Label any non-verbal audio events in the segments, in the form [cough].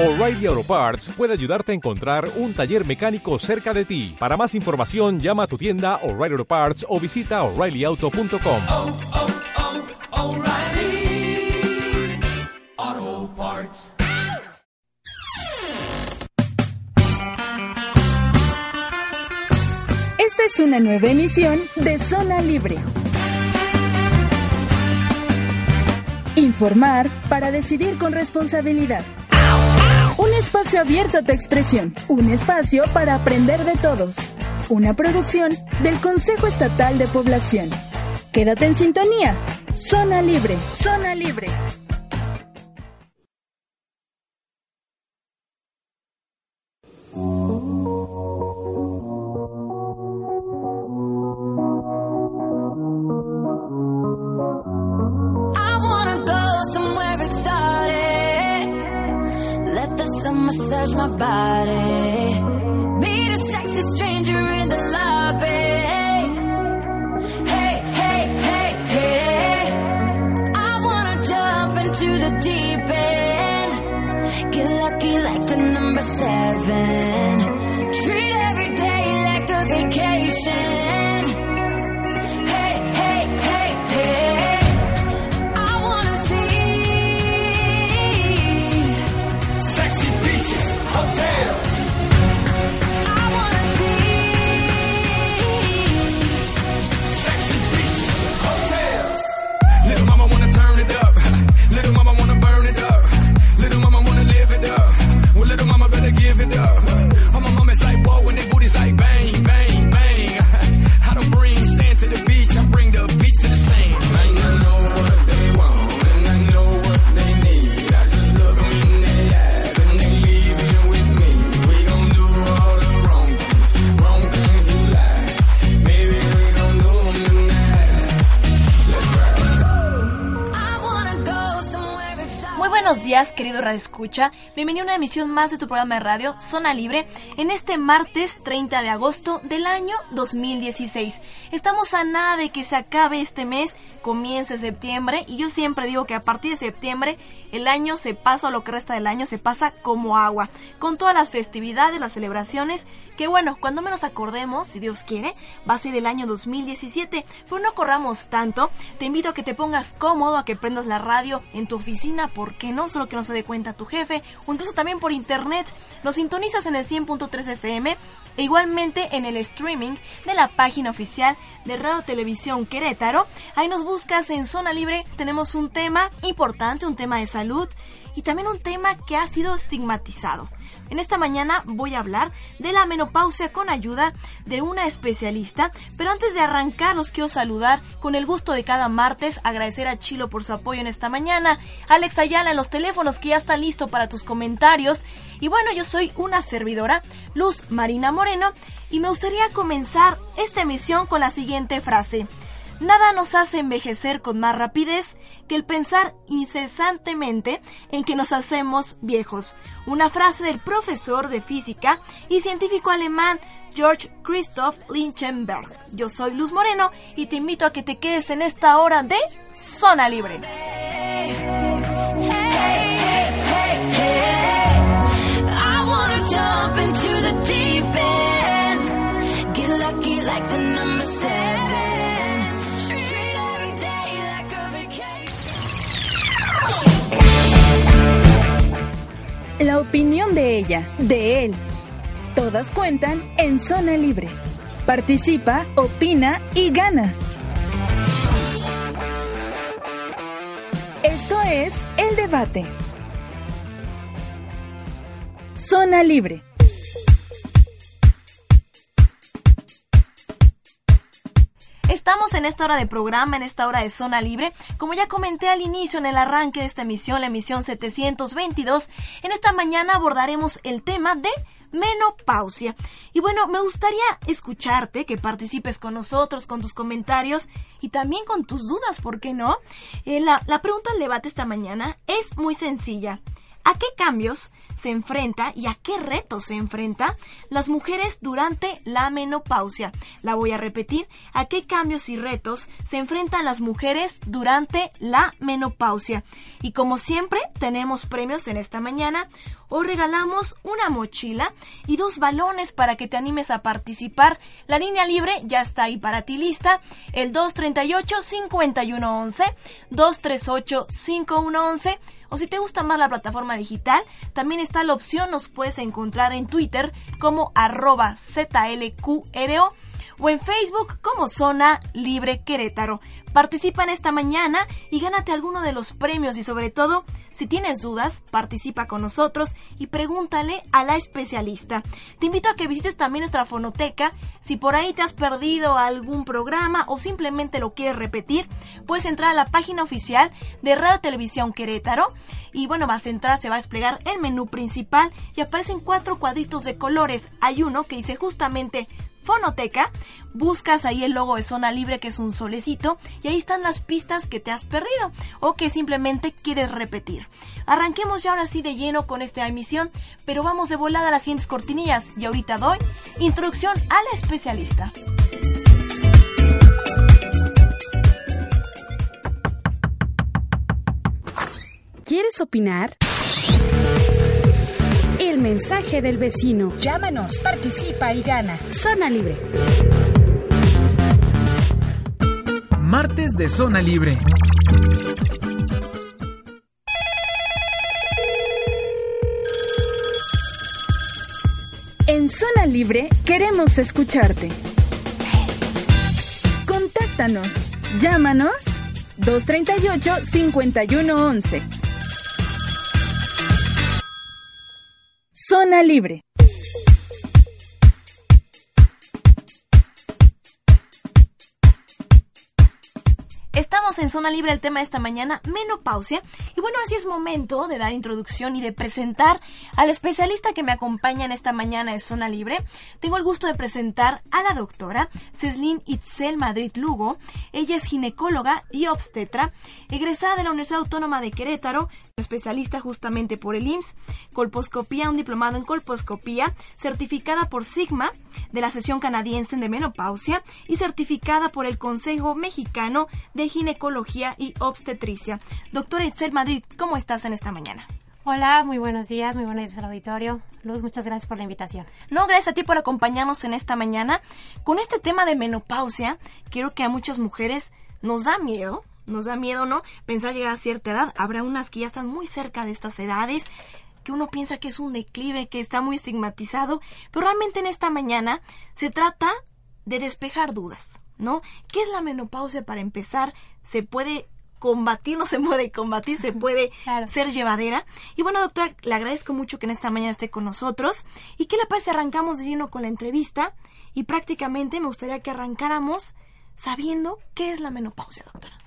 O'Reilly Auto Parts puede ayudarte a encontrar un taller mecánico cerca de ti. Para más información, llama a tu tienda O'Reilly Auto Parts o visita oreillyauto.com. oh, oh, Parts. Esta es una nueva emisión de Zona Libre. Informar para decidir con responsabilidad. Un espacio abierto a tu expresión. Un espacio para aprender de todos. Una producción del Consejo Estatal de Población. Quédate en sintonía. Zona Libre. Zona Libre. touch my body. Escucha. Bienvenido a una emisión más de tu programa de radio Zona Libre en este martes 30 de agosto del año 2016. Estamos a nada de que se acabe este mes, comience septiembre y yo siempre digo que a partir de septiembre el año se pasa o lo que resta del año se pasa como agua, con todas las festividades, las celebraciones, que bueno, cuando menos acordemos, si Dios quiere, va a ser el año 2017, pero no corramos tanto. Te invito a que te pongas cómodo, a que prendas la radio en tu oficina, porque no solo que no se dé cuenta tu jefe, o incluso también por internet. Nos sintonizas en el 100.3 FM e igualmente en el streaming de la página oficial de Radio Televisión Querétaro. Ahí nos buscas en Zona Libre. Tenemos un tema importante, un tema de salud y también un tema que ha sido estigmatizado. En esta mañana voy a hablar de la menopausia con ayuda de una especialista, pero antes de arrancar los quiero saludar con el gusto de cada martes, agradecer a Chilo por su apoyo en esta mañana, Alex Ayala en los teléfonos que ya está listo para tus comentarios y bueno, yo soy una servidora, Luz Marina Moreno, y me gustaría comenzar esta emisión con la siguiente frase. Nada nos hace envejecer con más rapidez que el pensar incesantemente en que nos hacemos viejos. Una frase del profesor de física y científico alemán George Christoph Linchenberg. Yo soy Luz Moreno y te invito a que te quedes en esta hora de Zona Libre. Get lucky like the. La opinión de ella, de él. Todas cuentan en Zona Libre. Participa, opina y gana. Esto es El Debate. Zona Libre. Estamos en esta hora de programa, en esta hora de zona libre. Como ya comenté al inicio, en el arranque de esta emisión, la emisión 722, en esta mañana abordaremos el tema de menopausia. Y bueno, me gustaría escucharte, que participes con nosotros, con tus comentarios y también con tus dudas, ¿por qué no? Eh, la, la pregunta del debate esta mañana es muy sencilla. ¿A qué cambios se enfrenta y a qué retos se enfrenta las mujeres durante la menopausia? La voy a repetir. ¿A qué cambios y retos se enfrentan las mujeres durante la menopausia? Y como siempre, tenemos premios en esta mañana. Hoy regalamos una mochila y dos balones para que te animes a participar. La línea libre ya está ahí para ti lista. El 238-5111, 238-5111. O si te gusta más la plataforma digital, también está la opción, nos puedes encontrar en Twitter como arroba ZLQRO o en Facebook como Zona Libre Querétaro. Participa en esta mañana y gánate alguno de los premios y sobre todo, si tienes dudas, participa con nosotros y pregúntale a la especialista. Te invito a que visites también nuestra fonoteca. Si por ahí te has perdido algún programa o simplemente lo quieres repetir, puedes entrar a la página oficial de Radio Televisión Querétaro y bueno, vas a entrar, se va a desplegar el menú principal y aparecen cuatro cuadritos de colores. Hay uno que dice justamente Fonoteca, buscas ahí el logo de Zona Libre que es un solecito y ahí están las pistas que te has perdido o que simplemente quieres repetir. Arranquemos ya ahora sí de lleno con esta emisión, pero vamos de volada a las siguientes cortinillas y ahorita doy introducción a la especialista. ¿Quieres opinar? El mensaje del vecino. Llámanos, participa y gana. Zona Libre. Martes de Zona Libre. En Zona Libre queremos escucharte. Contáctanos. Llámanos 238-5111. Libre. Estamos en Zona Libre, el tema de esta mañana, menopausia. Y bueno, así es momento de dar introducción y de presentar al especialista que me acompaña en esta mañana de Zona Libre. Tengo el gusto de presentar a la doctora Ceslin Itzel Madrid Lugo. Ella es ginecóloga y obstetra, egresada de la Universidad Autónoma de Querétaro, especialista justamente por el IMSS, colposcopía, un diplomado en colposcopía, certificada por Sigma de la sesión canadiense de menopausia y certificada por el Consejo Mexicano de Ginecología y Obstetricia. Doctora Itzel Madrid, ¿cómo estás en esta mañana? Hola, muy buenos días, muy buenos días al auditorio. Luz, muchas gracias por la invitación. No, gracias a ti por acompañarnos en esta mañana. Con este tema de menopausia, quiero que a muchas mujeres nos da miedo, nos da miedo, ¿no? Pensar llegar a cierta edad. Habrá unas que ya están muy cerca de estas edades, que uno piensa que es un declive, que está muy estigmatizado, pero realmente en esta mañana se trata de despejar dudas, ¿no? ¿Qué es la menopausia para empezar? ¿Se puede combatir, no se puede combatir, se [laughs] puede Claro. ser llevadera. Y bueno, doctora, le agradezco mucho que en esta mañana esté con nosotros. ¿Y qué le parece arrancamos de lleno con la entrevista? Y prácticamente me gustaría que arrancáramos sabiendo qué es la menopausia, doctora.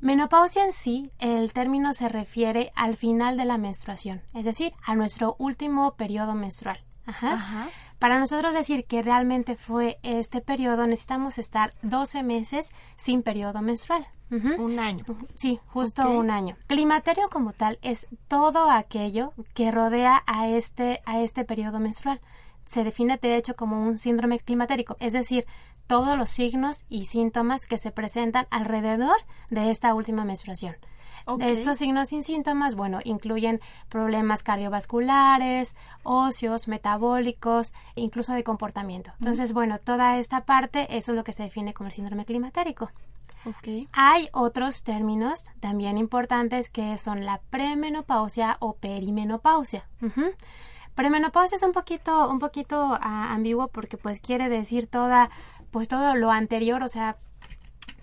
Menopausia en sí, el término se refiere al final de la menstruación, es decir, a nuestro último periodo menstrual. Ajá. Ajá. Para nosotros decir que realmente fue este periodo, necesitamos estar 12 meses sin periodo menstrual. Un año. Sí, justo un año. Climaterio como tal es todo aquello que rodea a este, a este periodo menstrual. Se define de hecho como un síndrome climatérico, es decir, todos los signos y síntomas que se presentan alrededor de esta última menstruación. Estos signos y síntomas, bueno, incluyen problemas cardiovasculares, óseos, metabólicos, incluso de comportamiento. Entonces, bueno, toda esta parte, eso es lo que se define como el síndrome climatérico. Ok. Hay otros términos también importantes que son la premenopausia o perimenopausia. Premenopausia es un poquito, un poquito ah, ambiguo porque pues quiere decir toda, pues todo lo anterior, o sea,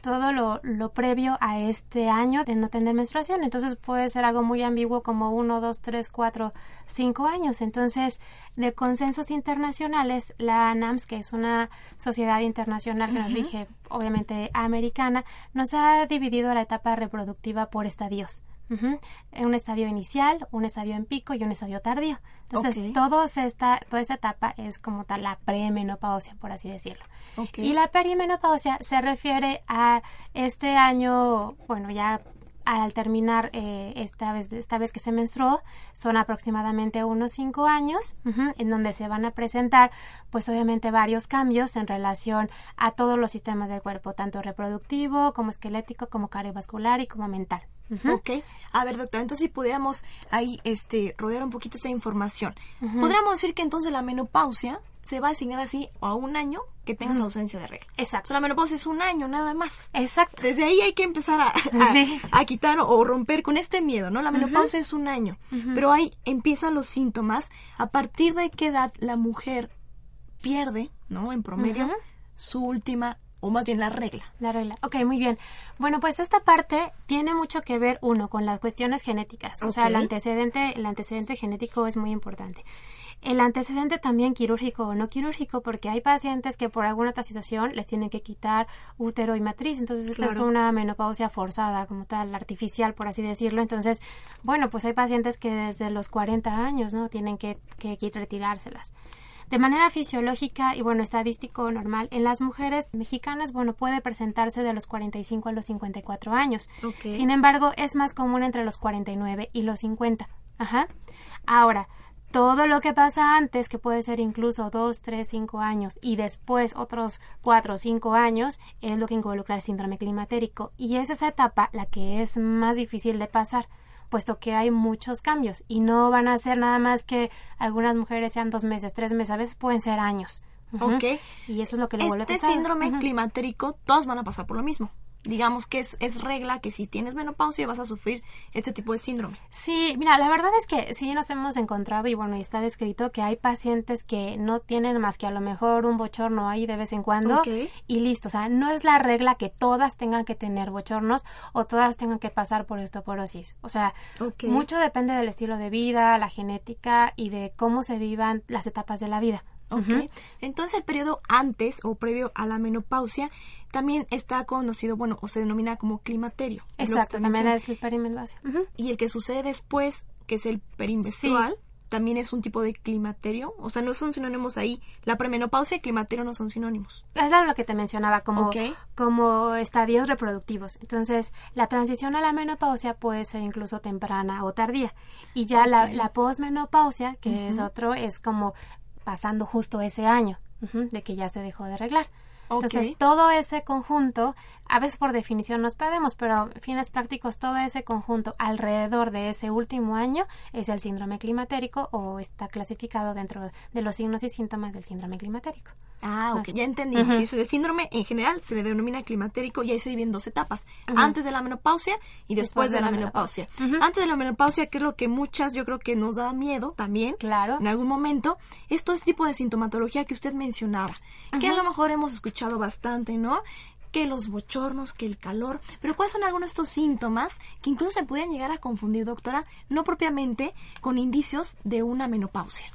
todo lo, lo previo a este año de no tener menstruación. Entonces puede ser algo muy ambiguo como uno, dos, tres, cuatro, cinco años. Entonces, de consensos internacionales, la ANAMS, que es una sociedad internacional que nos rige, obviamente americana, nos ha dividido la etapa reproductiva por estadios. Ujú. Un estadio inicial, un estadio en pico y un estadio tardío. Entonces, Ok. todos esta, toda esta etapa es como tal la premenopausia, por así decirlo. Y la perimenopausia se refiere a este año, bueno, ya al terminar eh, esta vez esta vez que se menstruó son aproximadamente unos cinco años ujú, en donde se van a presentar pues obviamente varios cambios en relación a todos los sistemas del cuerpo tanto reproductivo como esquelético como cardiovascular y como mental Ujú. Ok. A ver, doctora, entonces si pudiéramos ahí este, rodear un poquito esta información, podríamos decir que entonces la menopausia se va a asignar así a un año que tengas ausencia de regla. exacto O sea, la menopausia es un año nada más. exacto Desde ahí hay que empezar a, a- Sí. a quitar o romper con este miedo, ¿no? La menopausia es un año, pero ahí empiezan los síntomas. ¿A partir de qué edad la mujer pierde, ¿no? En promedio, su última, o más bien la regla. La regla. Ok, muy bien. Bueno, pues esta parte tiene mucho que ver, uno, con las cuestiones genéticas. O sea, el antecedente, el antecedente genético es muy importante. El antecedente también quirúrgico o no quirúrgico, porque hay pacientes que por alguna otra situación les tienen que quitar útero y matriz. Entonces, esta es una menopausia forzada, como tal, artificial, por así decirlo. Entonces, bueno, pues hay pacientes que desde los 40 años, ¿no? Tienen que, que retirárselas. De manera fisiológica y bueno, estadístico normal, en las mujeres mexicanas, bueno, puede presentarse de los 45 a los 54 años. Sin embargo, es más común entre los 49 y los 50. Ajá. Ahora, todo lo que pasa antes, que puede ser incluso 2, 3, 5 años, y después otros 4 o 5 años, es lo que involucra el síndrome climatérico. Y es esa etapa la que es más difícil de pasar puesto que hay muchos cambios y no van a ser nada más que algunas mujeres sean dos meses, tres meses, a veces pueden ser años. Ujú. Ok. Y eso es lo que le vuelve Este pesado. síndrome Ujú. climatérico, todos van a pasar por lo mismo. Digamos que es, es regla que si tienes menopausia vas a sufrir este tipo de síndrome. Sí, mira, la verdad es que sí nos hemos encontrado y bueno, y está descrito que hay pacientes que no tienen más que a lo mejor un bochorno ahí de vez en cuando y listo. O sea, no es la regla que todas tengan que tener bochornos o todas tengan que pasar por osteoporosis. O sea, mucho depende del estilo de vida, la genética y de cómo se vivan las etapas de la vida. Ok. Ujú. Entonces el periodo antes o previo a la menopausia también está conocido, bueno, o se denomina como climaterio. Exacto, también es el perimenopausia. Y el que sucede después, que es el perimenstrual, también es un tipo de climaterio. O sea, no son sinónimos ahí. La premenopausia y climaterio no son sinónimos. Es lo que te mencionaba, como, como estadios reproductivos. Entonces, la transición a la menopausia puede ser incluso temprana o tardía. Y ya la, la posmenopausia, que es otro, es como pasando justo ese año de que ya se dejó de arreglar. Entonces, todo ese conjunto, a veces por definición nos perdemos, pero en fines prácticos, todo ese conjunto alrededor de ese último año es el síndrome climatérico o está clasificado dentro de los signos y síntomas del síndrome climatérico. Ah, ok, ya entendí. Ujú. Si es el síndrome en general se le denomina climatérico y ahí se divide en dos etapas. Antes de la menopausia y después, de, la, menopausia. Antes de la menopausia, que es lo que muchas yo creo que nos da miedo también. Claro. En algún momento. Es tipo de sintomatología que usted mencionaba. Que a lo mejor hemos escuchado bastante, ¿no? que los bochornos, que el calor, pero ¿cuáles son algunos de estos síntomas que incluso se pueden llegar a confundir, doctora, no propiamente con indicios de una menopausia?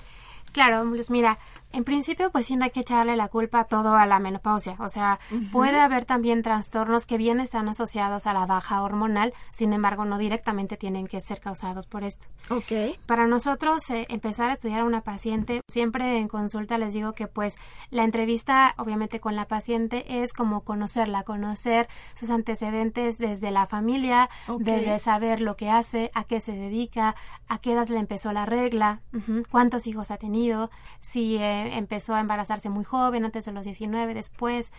Claro, Luz, mira, en principio pues sí no hay que echarle la culpa todo a la menopausia, o sea, puede haber también trastornos que bien están asociados a la baja hormonal, sin embargo no directamente tienen que ser causados por esto. Ok. Para nosotros eh, empezar a estudiar a una paciente, siempre en consulta les digo que pues la entrevista obviamente con la paciente es como conocerla, conocer sus antecedentes desde la familia, desde saber lo que hace, a qué se dedica, a qué edad le empezó la regla, ujú, cuántos hijos ha tenido, si eh, empezó a embarazarse muy joven, antes de los 19, después,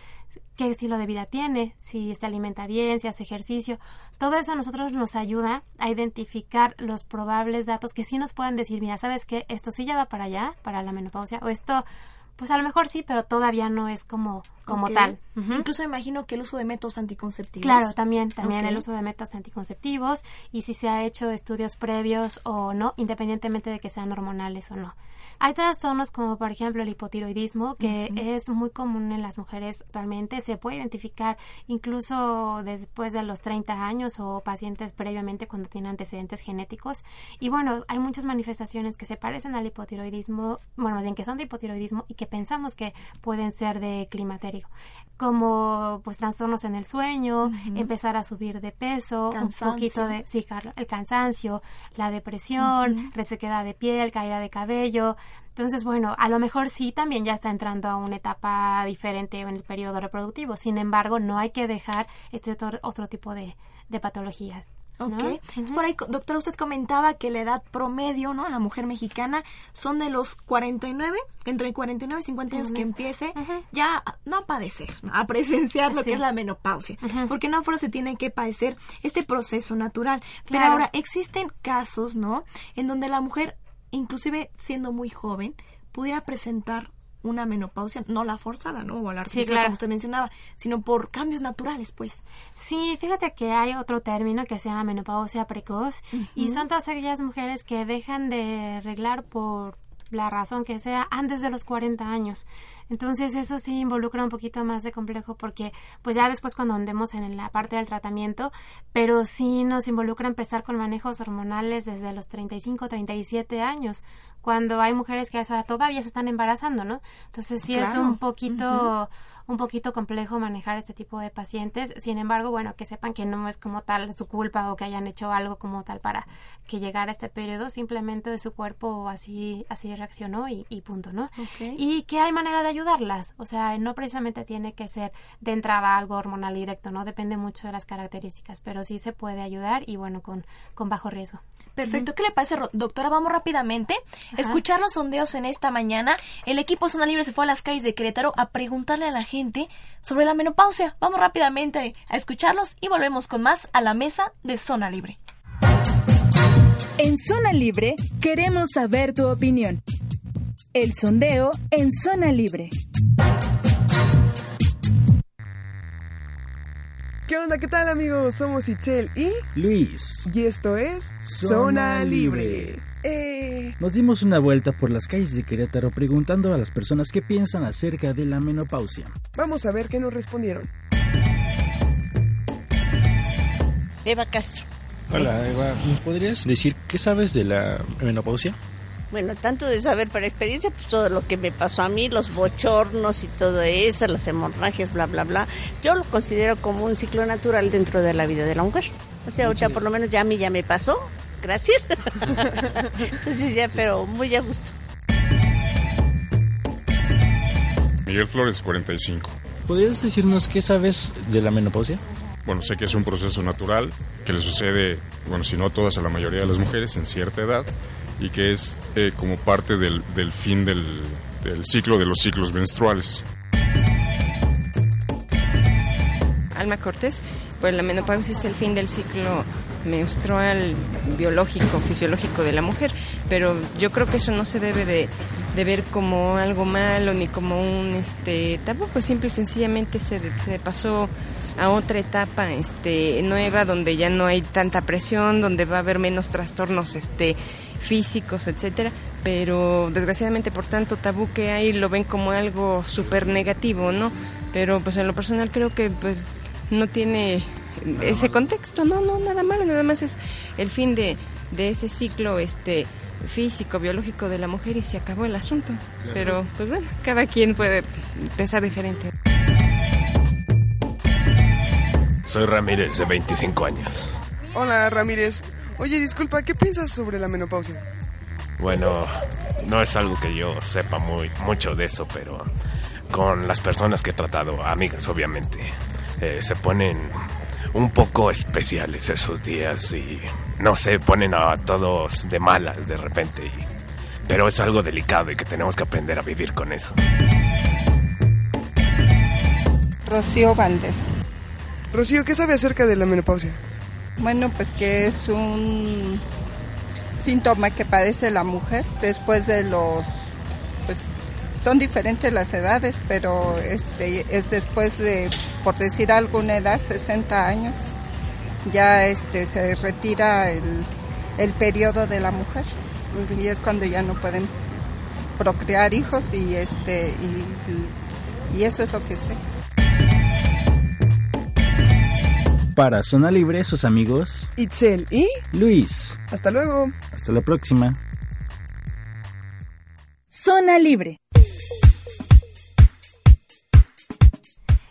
qué estilo de vida tiene, si se alimenta bien, si hace ejercicio. Todo eso a nosotros nos ayuda a identificar los probables datos que sí nos puedan decir, mira, ¿sabes qué? Esto sí ya va para allá, para la menopausia, o esto, pues a lo mejor sí, pero todavía no es como, como tal. Ujú. Incluso me imagino que el uso de métodos anticonceptivos. Claro, también, también el uso de métodos anticonceptivos y si se ha hecho estudios previos o no, independientemente de que sean hormonales o no. Hay trastornos como por ejemplo el hipotiroidismo, que es muy común en las mujeres actualmente, se puede identificar incluso después de los 30 años o pacientes previamente cuando tienen antecedentes genéticos. Y bueno, hay muchas manifestaciones que se parecen al hipotiroidismo, bueno, más bien que son de hipotiroidismo y que pensamos que pueden ser de climaterio, como pues trastornos en el sueño, empezar a subir de peso, Cansancio. un poquito de sí, el cansancio, la depresión, resequedad de piel, caída de cabello. Entonces, bueno, a lo mejor sí también ya está entrando a una etapa diferente en el periodo reproductivo. Sin embargo, no hay que dejar este otro tipo de, de patologías. ¿No? Ok. Entonces, por ahí, doctora, usted comentaba que la edad promedio, ¿no? La mujer mexicana son de los 49, entre 49 y 50 años que empiece ya a- no a padecer, ¿no? a presenciar lo Sí. que es la menopausia. Porque no fuera se tiene que padecer este proceso natural. Pero Claro. ahora, existen casos, ¿no? En donde la mujer, inclusive siendo muy joven, pudiera presentar una menopausia, no la forzada, ¿no? O la artificial, claro. como usted mencionaba, sino por cambios naturales, pues. Sí, fíjate que hay otro término que se llama menopausia precoz y son todas aquellas mujeres que dejan de arreglar por la razón que sea antes de los 40 años. Entonces eso sí involucra un poquito más de complejo porque pues ya después cuando andemos en la parte del tratamiento, pero sí nos involucra empezar con manejos hormonales desde los 35, 37 años, cuando hay mujeres que todavía se están embarazando, ¿no? Entonces sí es un poquito un poquito complejo manejar este tipo de pacientes. Sin embargo, bueno, que sepan que no es como tal su culpa o que hayan hecho algo como tal para que llegara este periodo, simplemente su cuerpo así así reaccionó y, y punto, ¿no? Y que hay manera de ayudarlas, o sea, no precisamente tiene que ser de entrada algo hormonal directo, ¿no? Depende mucho de las características, pero sí se puede ayudar y bueno, con, con bajo riesgo. Perfecto. ¿Qué le parece, doctora? Vamos rápidamente a escuchar los sondeos en esta mañana. El equipo Zona Libre se fue a las calles de Querétaro a preguntarle a la gente sobre la menopausia. Vamos rápidamente a escucharlos y volvemos con más a la mesa de Zona Libre. En Zona Libre queremos saber tu opinión. El sondeo en Zona Libre. ¿Qué onda? ¿Qué tal amigos? Somos Itzel y... Luis, Y esto es Zona Zona Libre. Libre. Eh, nos dimos una vuelta por las calles de Querétaro preguntando a las personas qué piensan acerca de la menopausia. vamos a ver qué nos respondieron. Eva Castro. Hola, Eva. ¿Nos podrías decir qué sabes de la menopausia? Bueno, tanto de saber por experiencia, pues todo lo que me pasó a mí, los bochornos y todo eso, las hemorragias, bla, bla, bla. Yo lo considero como un ciclo natural dentro de la vida de la mujer. O sea, ahorita por lo menos ya a mí ya me pasó. Gracias. [laughs] Entonces ya, pero muy a gusto. Miguel Flores, 45. ¿Podrías decirnos qué sabes de la menopausia? Bueno, sé que es un proceso natural que le sucede, bueno, si no a todas, a la mayoría de las mujeres en cierta edad y que es eh, como parte del, del fin del, del ciclo de los ciclos menstruales. Alma Cortés, pues la menopausia es el fin del ciclo menstrual biológico, fisiológico de la mujer, pero yo creo que eso no se debe de, ver como algo malo ni como un este tabú, pues simple y sencillamente se, se pasó a otra etapa este nueva donde ya no hay tanta presión, donde va a haber menos trastornos este físicos, etcétera, pero desgraciadamente por tanto tabú que hay lo ven como algo súper negativo, ¿no? Pero pues en lo personal creo que pues no tiene ese contexto, no, no, nada malo, nada más es el fin de, de ese ciclo este físico, biológico de la mujer y se acabó el asunto. Pero pues bueno, cada quien puede pensar diferente. Soy Ramírez, de 25 años. Hola Ramírez. Oye, disculpa, ¿qué piensas sobre la menopausia? Bueno, no es algo que yo sepa muy mucho de eso, pero con las personas que he tratado, amigas obviamente, eh, se ponen un poco especiales esos días y no sé, ponen a todos de malas de repente. y- pero es algo delicado y que tenemos que aprender a vivir con eso. Rocío Valdés. Rocío, ¿qué sabe acerca de la menopausia? Bueno, pues que es un síntoma que padece la mujer después de los, son diferentes las edades, pero este es después de, por decir alguna edad, 60 años, ya este se retira el, el periodo de la mujer y es cuando ya no pueden procrear hijos y este y, y eso es lo que sé. Para Zona Libre, sus amigos Itzel y... Luis. Hasta luego. Hasta la próxima. Zona Libre.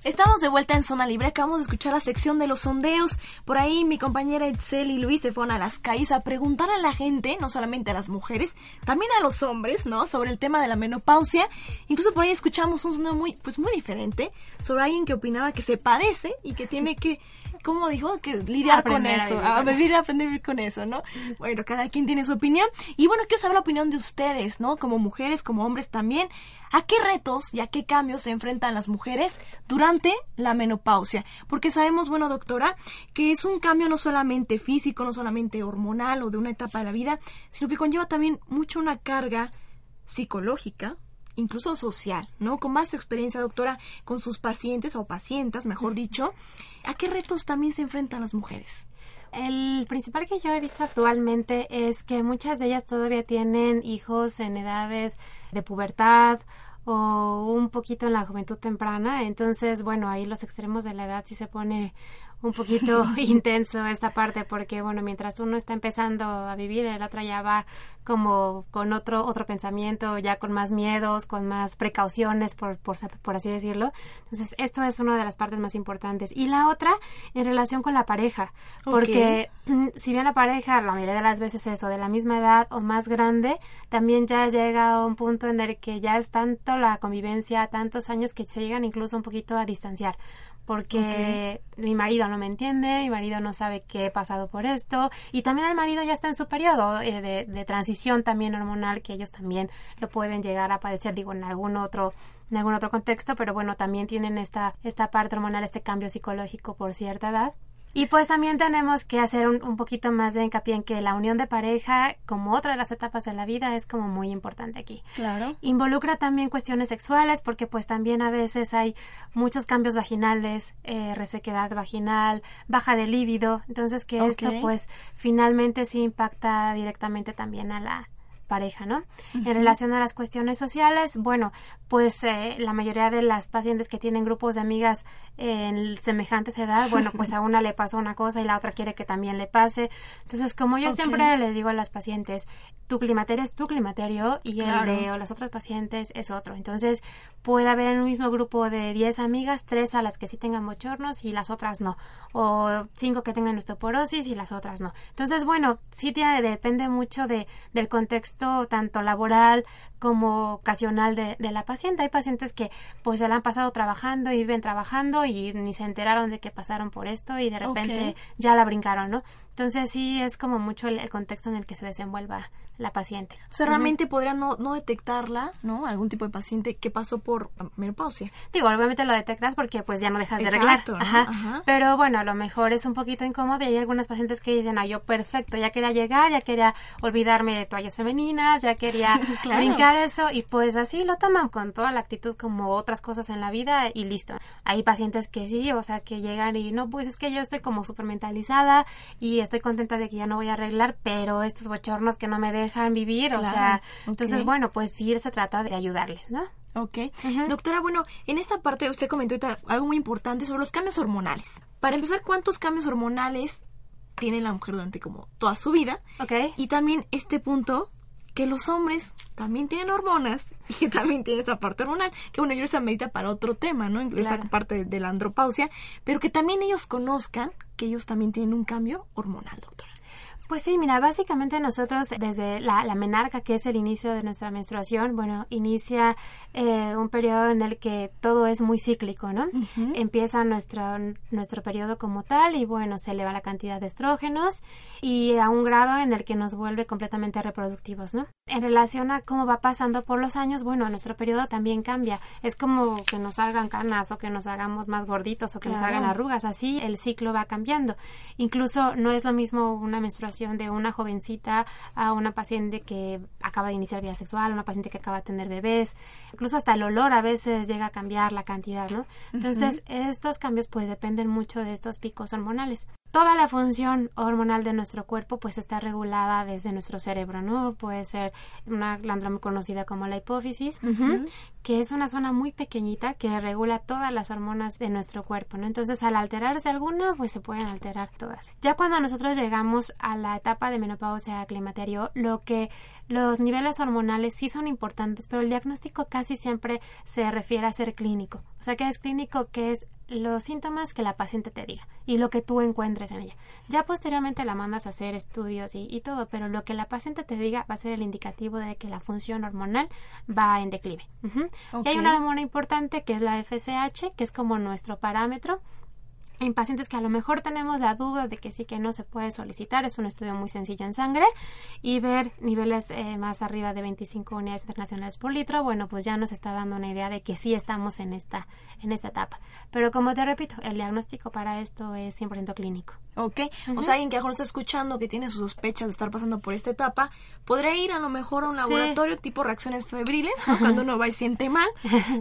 Estamos de vuelta en Zona Libre, acabamos de escuchar la sección de los sondeos. Por ahí mi compañera Itzel y Luis se fueron a las calles a preguntar a la gente, no solamente a las mujeres, también a los hombres, ¿no? Sobre el tema de la menopausia. Incluso por ahí escuchamos un sondeo muy, pues muy diferente sobre alguien que opinaba que se padece y que tiene que, ¿cómo dijo? Que lidiar con Aprender a eso, vivir a con vivir, a aprender a vivir con eso, ¿no? Bueno, cada quien tiene su opinión. Y bueno, quiero saber la opinión de ustedes, ¿no? Como mujeres, como hombres también. ¿A qué retos y a qué cambios se enfrentan las mujeres durante la menopausia? Porque sabemos, bueno, doctora, que es un cambio no solamente físico, no solamente hormonal o de una etapa de la vida, sino que conlleva también mucho una carga psicológica, incluso social, ¿no? Con más experiencia, doctora, con sus pacientes o pacientes, mejor dicho, ¿a qué retos también se enfrentan las mujeres? El principal que yo he visto actualmente es que muchas de ellas todavía tienen hijos en edades de pubertad o un poquito en la juventud temprana. Entonces, bueno, ahí los extremos de la edad sí se pone un poquito [laughs] intenso esta parte porque bueno mientras uno está empezando a vivir el otro ya va como con otro otro pensamiento ya con más miedos con más precauciones por, por por así decirlo. Entonces esto es una de las partes más importantes. Y la otra en relación con la pareja porque mm, si bien la pareja la mayoría de las veces es o de la misma edad o más grande también ya llega a un punto en el que ya es tanto la convivencia tantos años que se llegan incluso un poquito a distanciar porque mi marido no me entiende, mi marido no sabe que he pasado por esto y también el marido ya está en su periodo eh, de, de transición también hormonal que ellos también lo pueden llegar a padecer, digo, en algún otro en algún otro contexto, pero bueno, también tienen esta, esta parte hormonal, este cambio psicológico por cierta edad. Y pues también tenemos que hacer un, un, poquito más de hincapié en que la unión de pareja, como otra de las etapas de la vida, es como muy importante aquí. Claro. Involucra también cuestiones sexuales, porque pues también a veces hay muchos cambios vaginales, eh, resequedad vaginal, baja de líbido, entonces que esto pues finalmente sí impacta directamente también a la pareja, ¿no? En relación a las cuestiones sociales, bueno, pues eh, la mayoría de las pacientes que tienen grupos de amigas en semejantes edad, bueno, pues a una le pasó una cosa y la otra quiere que también le pase. Entonces, como yo siempre les digo a las pacientes, tu climaterio es tu climaterio y Claro. el de las otras pacientes es otro. Entonces, puede haber en un mismo grupo de 10 amigas, tres a las que sí tengan bochornos y las otras no. O cinco que tengan osteoporosis y las otras no. Entonces, bueno, sí te- depende mucho de, del contexto tanto laboral como ocasional de, de la paciente. Hay pacientes que pues se la han pasado trabajando y viven trabajando y ni se enteraron de que pasaron por esto y de repente ya la brincaron, ¿no? Entonces sí es como mucho el, el contexto en el que se desenvuelva la paciente. O sea, realmente podría no, no detectarla, ¿no? Algún tipo de paciente que pasó por menopausia. Digo, obviamente lo detectas porque pues ya no dejas de arreglar. ¿no? Ajá. Ajá. Pero bueno, a lo mejor es un poquito incómodo y hay algunas pacientes que dicen, ah, yo perfecto, ya quería llegar, ya quería olvidarme de toallas femeninas, ya quería [laughs] Claro. brincar eso y pues así lo toman con toda la actitud como otras cosas en la vida y listo. Hay pacientes que sí, o sea, que llegan y no, pues es que yo estoy como súper mentalizada y estoy contenta de que ya no voy a arreglar, pero estos bochornos que no me dejan vivir, o sea, entonces bueno, pues sí se trata de ayudarles, ¿no? Ok. Doctora, bueno, en esta parte usted comentó algo muy importante sobre los cambios hormonales. Para empezar, ¿cuántos cambios hormonales tiene la mujer durante como toda su vida? Ok. Y también este punto que los hombres también tienen hormonas y que también tienen esta parte hormonal, que bueno, yo esa medita para otro tema, ¿no? Esta Claro. parte de la andropausia, pero que también ellos conozcan que ellos también tienen un cambio hormonal, doctora. Pues sí, mira, básicamente nosotros desde la, la menarca, que es el inicio de nuestra menstruación, bueno, inicia eh, un periodo en el que todo es muy cíclico, ¿no? Empieza nuestro, nuestro periodo como tal y bueno, se eleva la cantidad de estrógenos y a un grado en el que nos vuelve completamente reproductivos, ¿no? En relación a cómo va pasando por los años, bueno, nuestro periodo también cambia. Es como que nos salgan canas o que nos hagamos más gorditos o que nos Claro. hagan arrugas, así el ciclo va cambiando. Incluso no es lo mismo una menstruación de una jovencita a una paciente que acaba de iniciar vida sexual, una paciente que acaba de tener bebés, incluso hasta el olor a veces llega a cambiar la cantidad, ¿no? Entonces, estos cambios pues dependen mucho de estos picos hormonales. Toda la función hormonal de nuestro cuerpo pues está regulada desde nuestro cerebro, ¿no? Puede ser una glándula muy conocida como la hipófisis, que es una zona muy pequeñita que regula todas las hormonas de nuestro cuerpo, ¿no? Entonces, al alterarse alguna, pues se pueden alterar todas. Ya cuando nosotros llegamos a la etapa de menopausia climaterio, lo que los niveles hormonales sí son importantes, pero el diagnóstico casi siempre se refiere a ser clínico. O sea, que es clínico, que es los síntomas que la paciente te diga y lo que tú encuentres en ella. Ya posteriormente la mandas a hacer estudios y, y todo, pero lo que la paciente te diga va a ser el indicativo de que la función hormonal va en declive. Y hay una hormona importante que es la FSH, que es como nuestro parámetro En pacientes que a lo mejor tenemos la duda de que sí que no se puede solicitar, es un estudio muy sencillo en sangre y ver niveles eh, más arriba de 25 unidades internacionales por litro, bueno, pues ya nos está dando una idea de que sí estamos en esta, en esta etapa. Pero como te repito, el diagnóstico para esto es 100% clínico. Ok, o sea, alguien que a lo mejor está escuchando que tiene sus sospechas de estar pasando por esta etapa, podría ir a lo mejor a un laboratorio tipo reacciones febriles, ¿no? cuando uno va y siente mal,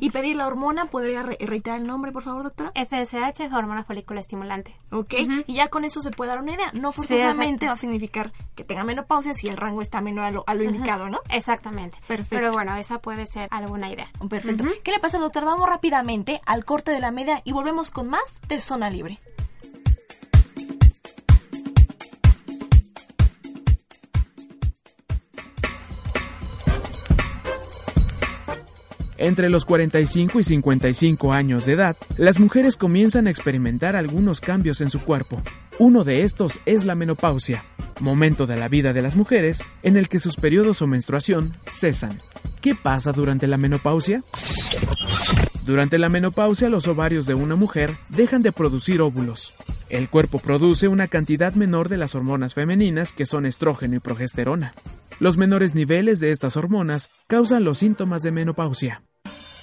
y [laughs] pedir la hormona. ¿Podría re- reiterar el nombre, por favor, doctora? FSH, hormona estimulante. Ok, y ya con eso se puede dar una idea. No forzosamente va a significar que tenga menopausia si el rango está menor a lo, a lo indicado, ¿no? Exactamente. Perfecto. Pero bueno, esa puede ser alguna idea. Perfecto. ¿Qué le pasa, doctor? Vamos rápidamente al corte de la media y volvemos con más de Zona Libre. Entre los 45 y 55 años de edad, las mujeres comienzan a experimentar algunos cambios en su cuerpo. Uno de estos es la menopausia, momento de la vida de las mujeres en el que sus periodos o menstruación cesan. ¿Qué pasa durante la menopausia? Durante la menopausia los ovarios de una mujer dejan de producir óvulos. El cuerpo produce una cantidad menor de las hormonas femeninas que son estrógeno y progesterona. Los menores niveles de estas hormonas causan los síntomas de menopausia.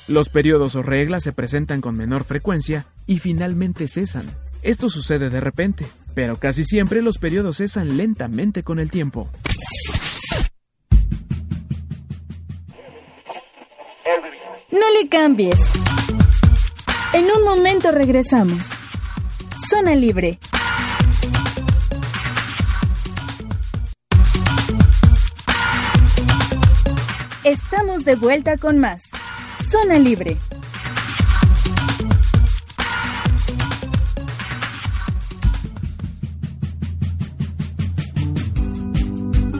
Los periodos o reglas se presentan con menor frecuencia y finalmente cesan. Esto sucede de repente, pero casi siempre los periodos cesan lentamente con el tiempo. No le cambies. En un momento regresamos. Zona Libre. Estamos de vuelta con más. Zona Libre.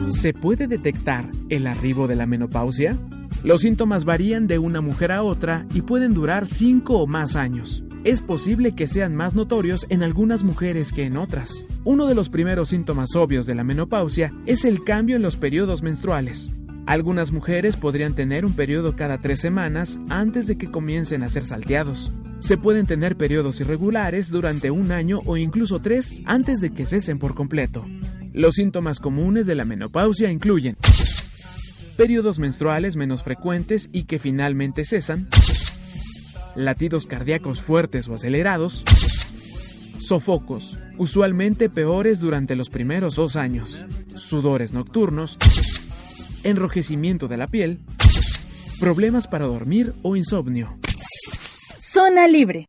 ¿Se puede detectar el arribo de la menopausia? Los síntomas varían de una mujer a otra y pueden durar 5 o más años. Es posible que sean más notorios en algunas mujeres que en otras. Uno de los primeros síntomas obvios de la menopausia es el cambio en los periodos menstruales. Algunas mujeres podrían tener un periodo cada tres semanas antes de que comiencen a ser salteados. Se pueden tener periodos irregulares durante un año o incluso tres antes de que cesen por completo. Los síntomas comunes de la menopausia incluyen periodos menstruales menos frecuentes y que finalmente cesan, latidos cardíacos fuertes o acelerados, sofocos, usualmente peores durante los primeros dos años, sudores nocturnos, enrojecimiento de la piel, problemas para dormir o insomnio. Zona Libre.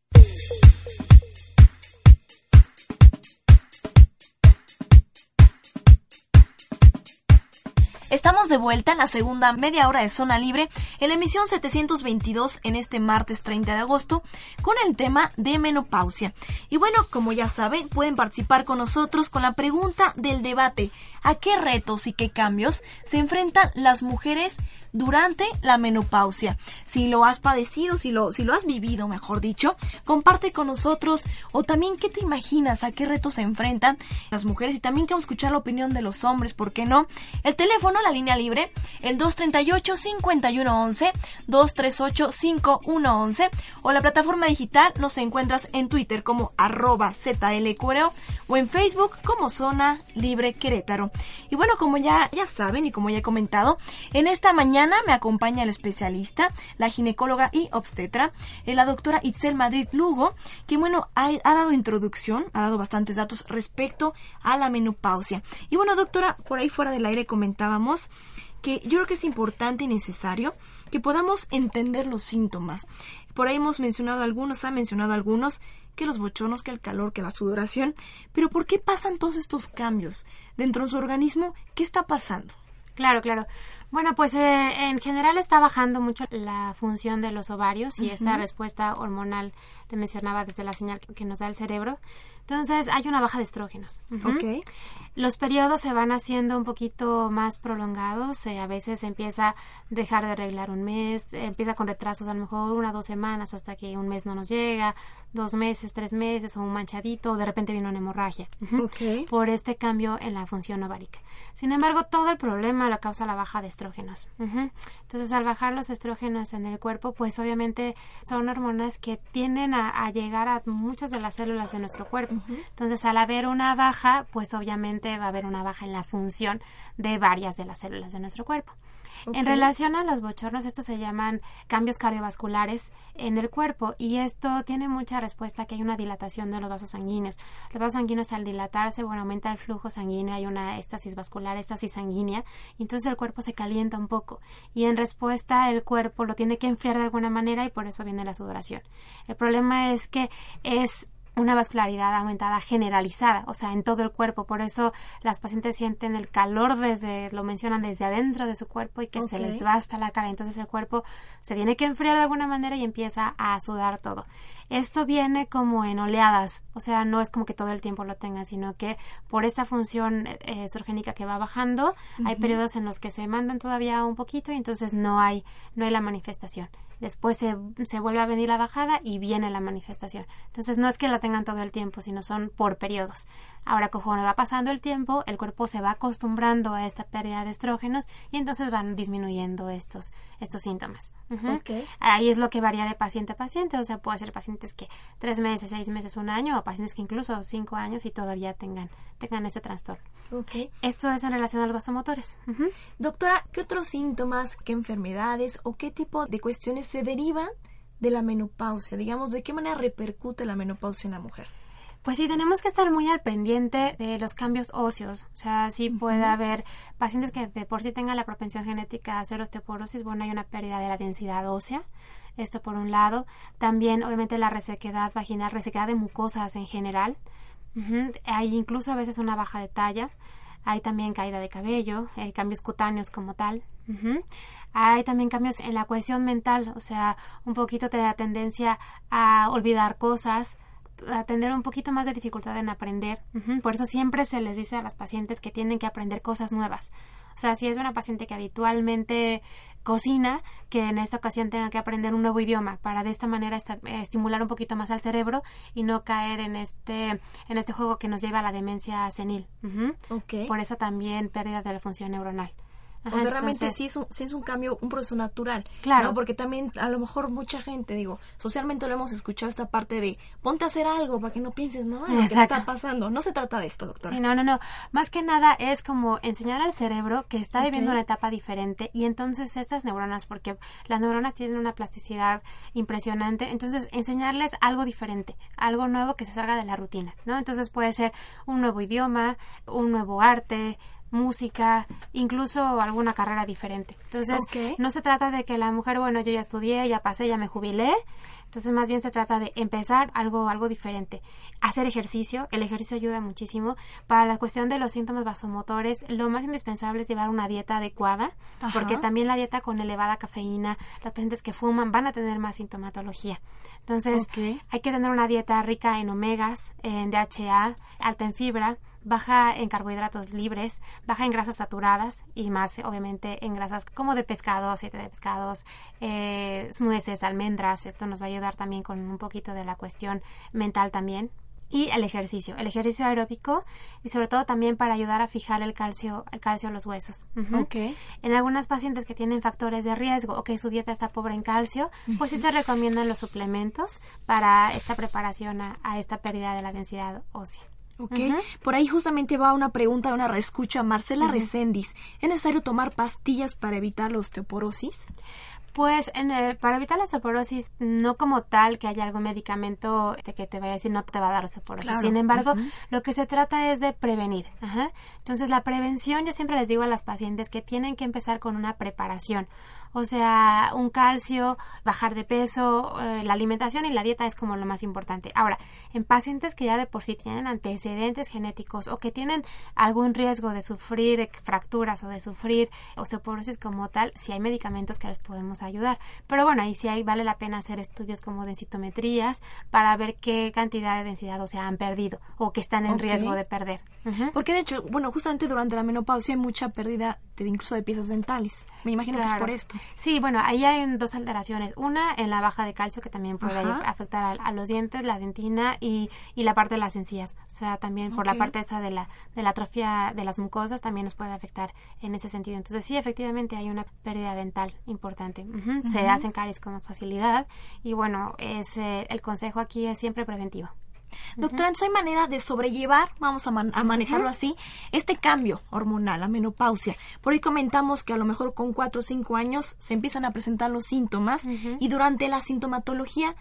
Estamos de vuelta en la segunda media hora de Zona Libre, en la emisión 722 en este martes 30 de agosto, con el tema de menopausia. Y bueno, como ya saben, pueden participar con nosotros con la pregunta del debate. ¿A qué retos y qué cambios se enfrentan las mujeres durante la menopausia? Si lo has padecido, si lo, si lo has vivido, mejor dicho, comparte con nosotros o también qué te imaginas, a qué retos se enfrentan las mujeres y también queremos escuchar la opinión de los hombres, ¿por qué no? El teléfono, la línea libre, el 238-5111, 238-5111 o la plataforma digital nos encuentras en Twitter como arroba o en Facebook como Zona Libre Querétaro. Y bueno, como ya, ya saben y como ya he comentado, en esta mañana me acompaña el especialista, la ginecóloga y obstetra, eh, la doctora Itzel Madrid Lugo, que bueno, ha, ha dado introducción, ha dado bastantes datos respecto a la menopausia. Y bueno, doctora, por ahí fuera del aire comentábamos que yo creo que es importante y necesario que podamos entender los síntomas. Por ahí hemos mencionado algunos, ha mencionado algunos, que los bochonos, que el calor, que la sudoración, pero ¿por qué pasan todos estos cambios dentro de su organismo? ¿Qué está pasando? Claro, claro. Bueno, pues eh, en general está bajando mucho la función de los ovarios y esta respuesta hormonal te mencionaba desde la señal que, nos da el cerebro. Entonces hay una baja de estrógenos. Los periodos se van haciendo un poquito más prolongados. eh, a veces empieza a dejar de arreglar un mes, eh, empieza con retrasos a lo mejor una o dos semanas hasta que un mes no nos llega, dos meses, tres meses o un manchadito, o de repente viene una hemorragia. Ujú. Ok. Por este cambio en la función ovárica. Sin embargo, todo el problema lo causa la baja de estrógenos. Ujú. Entonces, al bajar los estrógenos en el cuerpo, pues obviamente son hormonas que tienden a, a llegar a muchas de las células de nuestro cuerpo. Entonces, al haber una baja, pues obviamente va a haber una baja en la función de varias de las células de nuestro cuerpo. En relación a los bochornos, estos se llaman cambios cardiovasculares en el cuerpo y esto tiene mucha respuesta que hay una dilatación de los vasos sanguíneos. Los vasos sanguíneos al dilatarse, bueno, aumenta el flujo sanguíneo, hay una éstasis vascular, éstasis sanguínea, y entonces el cuerpo se calienta un poco y en respuesta el cuerpo lo tiene que enfriar de alguna manera y por eso viene la sudoración. El problema es que es una vascularidad aumentada generalizada, o sea, en todo el cuerpo. Por eso las pacientes sienten el calor desde, lo mencionan desde adentro de su cuerpo y que se les va hasta la cara. Entonces el cuerpo se tiene que enfriar de alguna manera y empieza a sudar todo. Esto viene como en oleadas, o sea, no es como que todo el tiempo lo tenga, sino que por esta función eh, estrogénica que va bajando, hay periodos en los que se mandan todavía un poquito y entonces no hay, no hay la manifestación. Después se, se vuelve a venir la bajada y viene la manifestación. Entonces no es que la tengan todo el tiempo, sino son por periodos. Ahora, conforme va pasando el tiempo, el cuerpo se va acostumbrando a esta pérdida de estrógenos y entonces van disminuyendo estos, estos síntomas. Ahí es lo que varía de paciente a paciente, o sea, puede ser pacientes que tres meses, seis meses, un año, o pacientes que incluso cinco años y todavía tengan, tengan ese trastorno. Esto es en relación a los vasomotores. Doctora, ¿qué otros síntomas, qué enfermedades o qué tipo de cuestiones se derivan de la menopausia? Digamos, ¿de qué manera repercute la menopausia en la mujer? Pues sí, tenemos que estar muy al pendiente de los cambios óseos. O sea, sí puede haber pacientes que de por sí tengan la propensión genética a hacer osteoporosis. Bueno, hay una pérdida de la densidad ósea. Esto por un lado. También, obviamente, la resequedad vaginal, resequedad de mucosas en general. Hay incluso a veces una baja de talla. Hay también caída de cabello, eh, cambios cutáneos como tal. Hay también cambios en la cohesión mental, o sea, un poquito de la tendencia a olvidar cosas, a tener un poquito más de dificultad en aprender. Por eso siempre se les dice a las pacientes que tienen que aprender cosas nuevas. O sea, si es una paciente que habitualmente cocina, que en esta ocasión tenga que aprender un nuevo idioma para de esta manera esta- eh, estimular un poquito más al cerebro y no caer en este en este juego que nos lleva a la demencia senil. Ujú. Ok. Por esa también pérdida de la función neuronal. Ajá, o sea, realmente entonces- sí es, un, sí es un cambio, un proceso natural. Claro. ¿no? Porque también, a lo mejor, mucha gente, digo, socialmente lo hemos escuchado esta parte de ponte a hacer algo para que no pienses, ¿no? En lo que está pasando. No se trata de esto, doctora. Sí, no, no, no. Más que nada es como enseñar al cerebro que está viviendo una etapa diferente y entonces estas neuronas, porque las neuronas tienen una plasticidad impresionante, entonces enseñarles algo diferente, algo nuevo que se salga de la rutina, ¿no? Entonces puede ser un nuevo idioma, un nuevo arte, música, incluso alguna carrera diferente. Entonces, no se trata de que la mujer, bueno, yo ya estudié, ya pasé, ya me jubilé. Entonces, más bien se trata de empezar algo, algo diferente. Hacer ejercicio. El ejercicio ayuda muchísimo. Para la cuestión de los síntomas vasomotores, lo más indispensable es llevar una dieta adecuada, Ajá. porque también la dieta con elevada cafeína, las pacientes que fuman van a tener más sintomatología. Entonces, hay que tener una dieta rica en omegas, en DHA, alta en fibra, baja en carbohidratos libres, baja en grasas saturadas y más obviamente en grasas como de pescado, aceite de pescados, eh, nueces, almendras. Esto nos va a ayudar también con un poquito de la cuestión mental también. Y el ejercicio, el ejercicio aeróbico y sobre todo también para ayudar a fijar el calcio, el calcio a los huesos. Ujú. Ok. En algunas pacientes que tienen factores de riesgo o que su dieta está pobre en calcio, pues sí se recomiendan los suplementos para esta preparación a, a esta pérdida de la densidad ósea. Ok. Por ahí justamente va una pregunta una reescucha, Marcela. Recendis. ¿Es necesario tomar pastillas para evitar la osteoporosis? Pues en, eh, para evitar la osteoporosis, no como tal que haya algún medicamento este, que te vaya a decir no te va a dar osteoporosis. Claro. Sin embargo, lo que se trata es de prevenir. Ajá. Entonces, la prevención, yo siempre les digo a las pacientes que tienen que empezar con una preparación. O sea, un calcio, bajar de peso, eh, la alimentación y la dieta es como lo más importante. Ahora, en pacientes que ya de por sí tienen antecedentes genéticos o que tienen algún riesgo de sufrir fracturas o de sufrir osteoporosis como tal, sí hay medicamentos que les podemos ayudar. Pero bueno, ahí sí hay, vale la pena hacer estudios como densitometrías para ver qué cantidad de densidad ósea han perdido o que están en riesgo de perder. Porque de hecho, bueno, justamente durante la menopausia hay mucha pérdida este, incluso de piezas dentales. Me imagino que es por esto. Sí, bueno, ahí hay dos alteraciones. Una en la baja de calcio que también puede Ajá. afectar a, a los dientes, la dentina y, y la parte de las encías. O sea, también por la parte esta de la, de la atrofia de las mucosas también nos puede afectar en ese sentido. Entonces sí, efectivamente hay una pérdida dental importante. Se hacen caries con más facilidad y bueno, es, eh, el consejo aquí es siempre preventivo. Doctora, entonces hay manera de sobrellevar, vamos a, man- a manejarlo así, este cambio hormonal, la menopausia. Por ahí comentamos que a lo mejor con 4 o 5 años se empiezan a presentar los síntomas y durante la sintomatología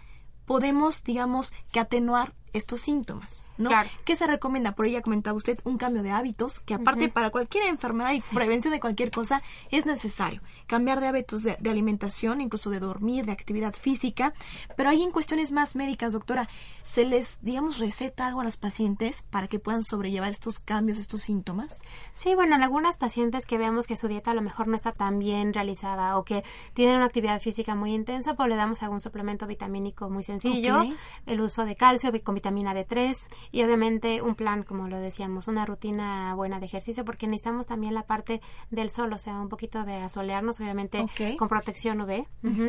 podemos, digamos, que atenuar estos síntomas. ¿No? Claro. ¿Qué se recomienda? Por ya comentaba usted un cambio de hábitos, que aparte para cualquier enfermedad y prevención de cualquier cosa es necesario. Cambiar de hábitos de, de alimentación, incluso de dormir, de actividad física. Pero ahí en cuestiones más médicas, doctora, ¿se les, digamos, receta algo a los pacientes para que puedan sobrellevar estos cambios, estos síntomas? Sí, bueno, en algunas pacientes que vemos que su dieta a lo mejor no está tan bien realizada o que tienen una actividad física muy intensa, pues le damos algún suplemento vitamínico muy sencillo, el uso de calcio con vitamina D3 y obviamente un plan, como lo decíamos, una rutina buena de ejercicio porque necesitamos también la parte del sol, o sea, un poquito de asolearnos, obviamente con protección UV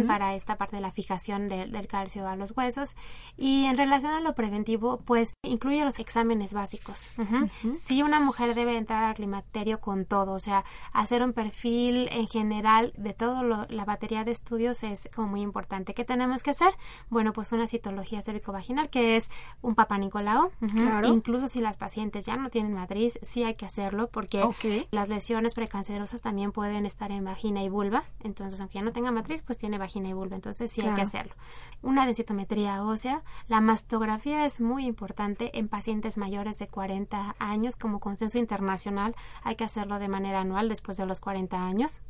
para esta parte de la fijación del- del calcio a los huesos. Y en relación a lo preventivo, pues incluye los exámenes básicos. Ujú. Sí, una mujer debe entrar al climaterio con todo, o sea, hacer un perfil en general de todo lo- la batería de estudios es como muy importante. ¿Qué tenemos que hacer? Bueno, pues una citología cervicovaginal, que es un papá Nicolau. Claro. Incluso si las pacientes ya no tienen matriz, sí hay que hacerlo porque las lesiones precancerosas también pueden estar en vagina y vulva. Entonces, aunque ya no tenga matriz, pues tiene vagina y vulva. Entonces, sí hay que hacerlo. Una densitometría ósea. La mastografía es muy importante en pacientes mayores de 40 años. Como consenso internacional, hay que hacerlo de manera anual después de los 40 años.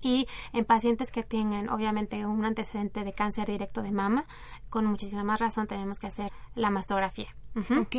Y en pacientes que tengan, obviamente, un antecedente de cáncer directo de mama, con muchísima más razón tenemos que hacer la mastografía. Ujú. Ok.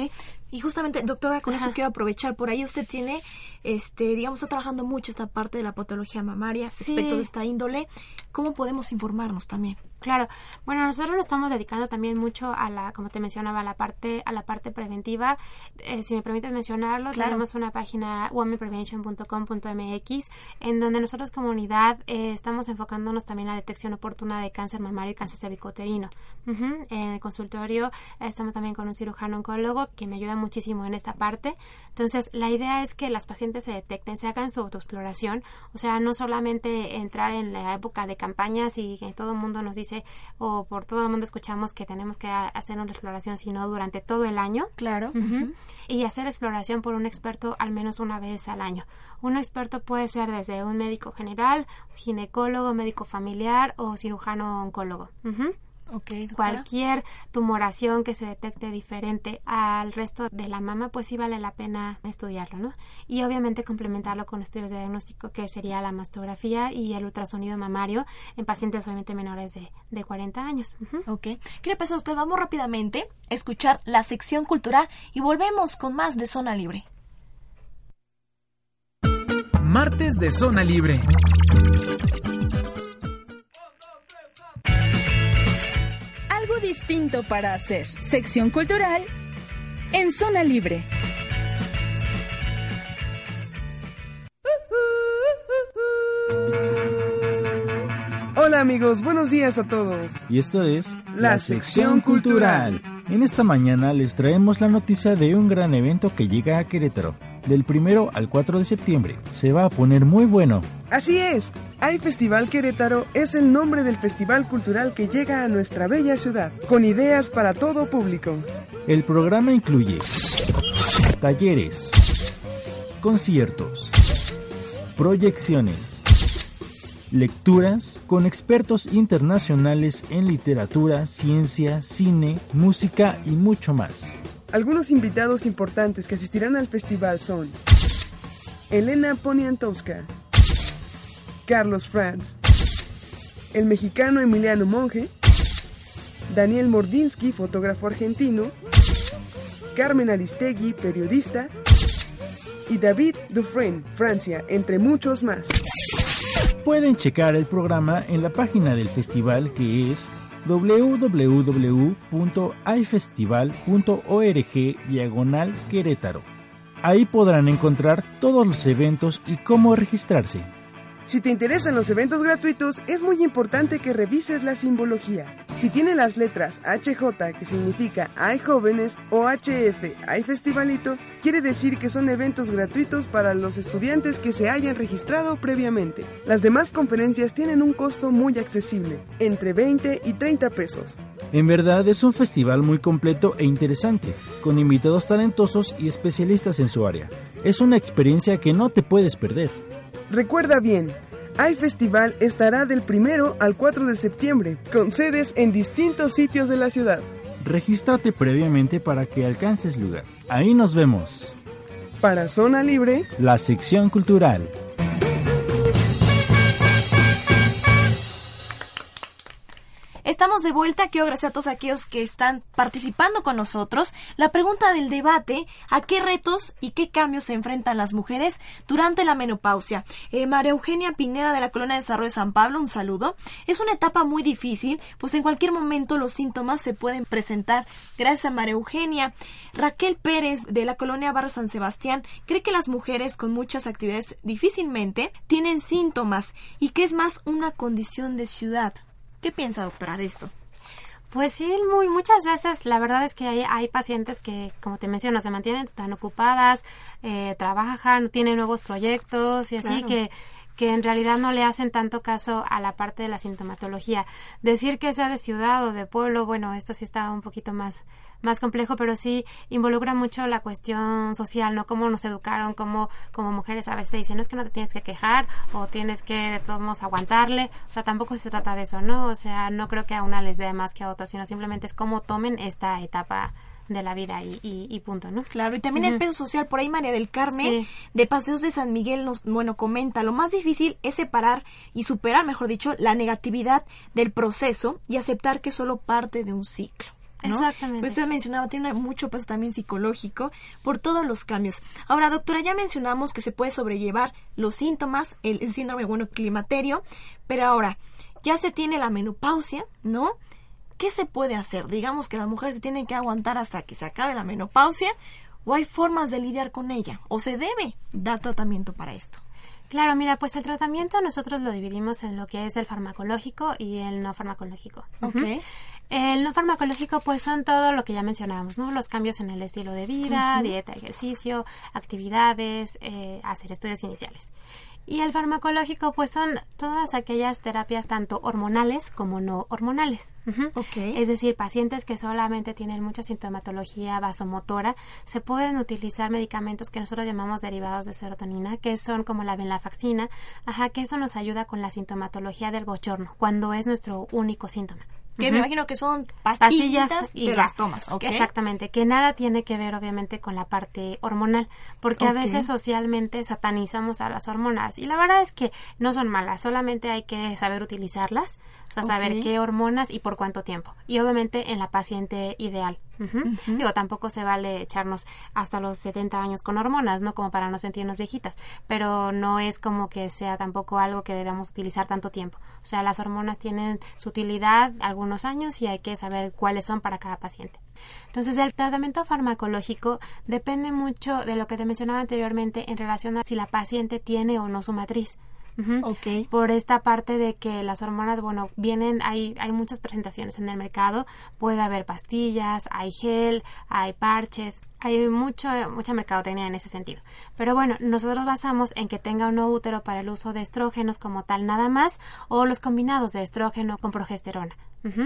Y justamente, doctora, con eso quiero aprovechar. Por ahí usted tiene, este, digamos, está trabajando mucho esta parte de la patología mamaria, Sí. aspectos de esta índole. ¿Cómo podemos informarnos también? Claro, bueno, nosotros nos estamos dedicando también mucho a la, como te mencionaba, a la parte, a la parte preventiva. Eh, si me permites mencionarlo, Claro. tenemos una página womenprevention.com.mx en donde nosotros como unidad eh, estamos enfocándonos también a la detección oportuna de cáncer mamario y cáncer cervicouterino. Ujú, En el consultorio eh, estamos también con un cirujano oncólogo que me ayuda muchísimo en esta parte. Entonces, la idea es que las pacientes se detecten, se hagan su autoexploración, o sea, no solamente entrar en la época de campañas y que todo el mundo nos dice o por todo el mundo escuchamos que tenemos que hacer una exploración, sino durante todo el año. Claro. Y hacer exploración por un experto al menos una vez al año. Un experto puede ser desde un médico general, ginecólogo, médico familiar o cirujano oncólogo. Cualquier tumoración que se detecte diferente al resto de la mama, pues sí vale la pena estudiarlo, ¿no? Y obviamente complementarlo con estudios de diagnóstico que sería la mastografía y el ultrasonido mamario en pacientes obviamente menores de, de 40 años. Ujú. Ok. ¿Qué le pasa a usted? Vamos rápidamente a escuchar la sección cultural y volvemos con más de Zona Libre. Martes de Zona Libre. Algo distinto para hacer. Sección cultural en zona libre. Hola amigos, buenos días a todos. Y esto es La sección cultural. En esta mañana les traemos la noticia de un gran evento que llega a Querétaro. Del primero al 4 de septiembre. Se va a poner muy bueno. Así es, Hay Festival Querétaro es el nombre del festival cultural que llega a nuestra bella ciudad, con ideas para todo público. El programa incluye talleres, conciertos, proyecciones, lecturas con expertos internacionales en literatura, ciencia, cine, música y mucho más. Algunos invitados importantes que asistirán al festival son Elena Poniatowska, Carlos Franz, el mexicano Emiliano Monge, Daniel Mordinsky, fotógrafo argentino, Carmen Aristegui, periodista, y David Dufresne, Francia, entre muchos más. Pueden checar el programa en la página del festival que es www.ifestival.org diagonal Querétaro. Ahí podrán encontrar todos los eventos y cómo registrarse. Si te interesan los eventos gratuitos, es muy importante que revises la simbología. Si tiene las letras HJ, que significa Hay Jóvenes, o HF, Hay Festivalito, quiere decir que son eventos gratuitos para los estudiantes que se hayan registrado previamente. Las demás conferencias tienen un costo muy accesible, entre 20 y 30 pesos. En verdad es un festival muy completo e interesante, con invitados talentosos y especialistas en su área. Es una experiencia que no te puedes perder. Recuerda bien, iFestival estará del 1 al 4 de septiembre, con sedes en distintos sitios de la ciudad. Regístrate previamente para que alcances lugar. Ahí nos vemos. Para Zona Libre, la sección cultural. Estamos de vuelta, quiero agradecer a todos aquellos que están participando con nosotros. La pregunta del debate, ¿a qué retos y qué cambios se enfrentan las mujeres durante la menopausia? Eh, María Eugenia Pineda de la Colonia de Desarrollo de San Pablo, un saludo. Es una etapa muy difícil, pues en cualquier momento los síntomas se pueden presentar. Gracias a María Eugenia. Raquel Pérez de la Colonia Barrio San Sebastián cree que las mujeres con muchas actividades difícilmente tienen síntomas y que es más una condición de ciudad. ¿Qué piensa, doctora, de esto? Pues sí, muy muchas veces la verdad es que hay, hay pacientes que, como te menciono, se mantienen tan ocupadas, eh, trabajan, tienen nuevos proyectos y así Claro. que que en realidad no le hacen tanto caso a la parte de la sintomatología. Decir que sea de ciudad o de pueblo, bueno, esto sí está un poquito más más complejo, pero sí involucra mucho la cuestión social, ¿no? Cómo nos educaron, cómo como mujeres a veces dicen, no es que no te tienes que quejar o tienes que de todos modos aguantarle, o sea, tampoco se trata de eso, ¿no? O sea, no creo que a una les dé más que a otra, sino simplemente es cómo tomen esta etapa de la vida y, y, y punto, ¿no? Claro, y también el peso social, por ahí María del Carmen, Sí. de Paseos de San Miguel, nos, bueno, comenta, lo más difícil es separar y superar, mejor dicho, la negatividad del proceso y aceptar que es solo parte de un ciclo. ¿No? Exactamente. Pues usted mencionaba, tiene mucho peso también psicológico por todos los cambios. Ahora, doctora, ya mencionamos que se puede sobrellevar los síntomas, el, el síndrome, bueno, climaterio, pero ahora, ya se tiene la menopausia, ¿no? ¿Qué se puede hacer? Digamos que la mujer se tiene que aguantar hasta que se acabe la menopausia, o hay formas de lidiar con ella, o se debe dar tratamiento para esto. Claro, mira, pues el tratamiento nosotros lo dividimos en lo que es el farmacológico y el no farmacológico. Ok. Ujú. El no farmacológico pues son todo lo que ya mencionábamos, ¿no? Los cambios en el estilo de vida, dieta, ejercicio, actividades, eh, hacer estudios iniciales. Y el farmacológico pues son todas aquellas terapias tanto hormonales como no hormonales. Ujú. Es decir, pacientes que solamente tienen mucha sintomatología vasomotora, se pueden utilizar medicamentos que nosotros llamamos derivados de serotonina, que son como la venlafaxina, ajá, que eso nos ayuda con la sintomatología del bochorno, cuando es nuestro único síntoma. Que me imagino que son pastillas, pastillas y te las tomas. Exactamente, que nada tiene que ver obviamente con la parte hormonal, porque a veces socialmente satanizamos a las hormonas y la verdad es que no son malas, solamente hay que saber utilizarlas, o sea, saber qué hormonas y por cuánto tiempo. Y obviamente en la paciente ideal. Digo, tampoco se vale echarnos hasta los 70 años con hormonas, ¿no? Como para no sentirnos viejitas, pero no es como que sea tampoco algo que debamos utilizar tanto tiempo. O sea, las hormonas tienen su utilidad algunos años y hay que saber cuáles son para cada paciente. Entonces, el tratamiento farmacológico depende mucho de lo que te mencionaba anteriormente en relación a si la paciente tiene o no su matriz. Ujú. Por esta parte de que las hormonas, bueno, vienen, hay, hay muchas presentaciones en el mercado, puede haber pastillas, hay gel, hay parches, hay mucho, mucha mercadotecnia en ese sentido. Pero bueno, nosotros basamos en que tenga un no útero para el uso de estrógenos como tal nada más, o los combinados de estrógeno con progesterona.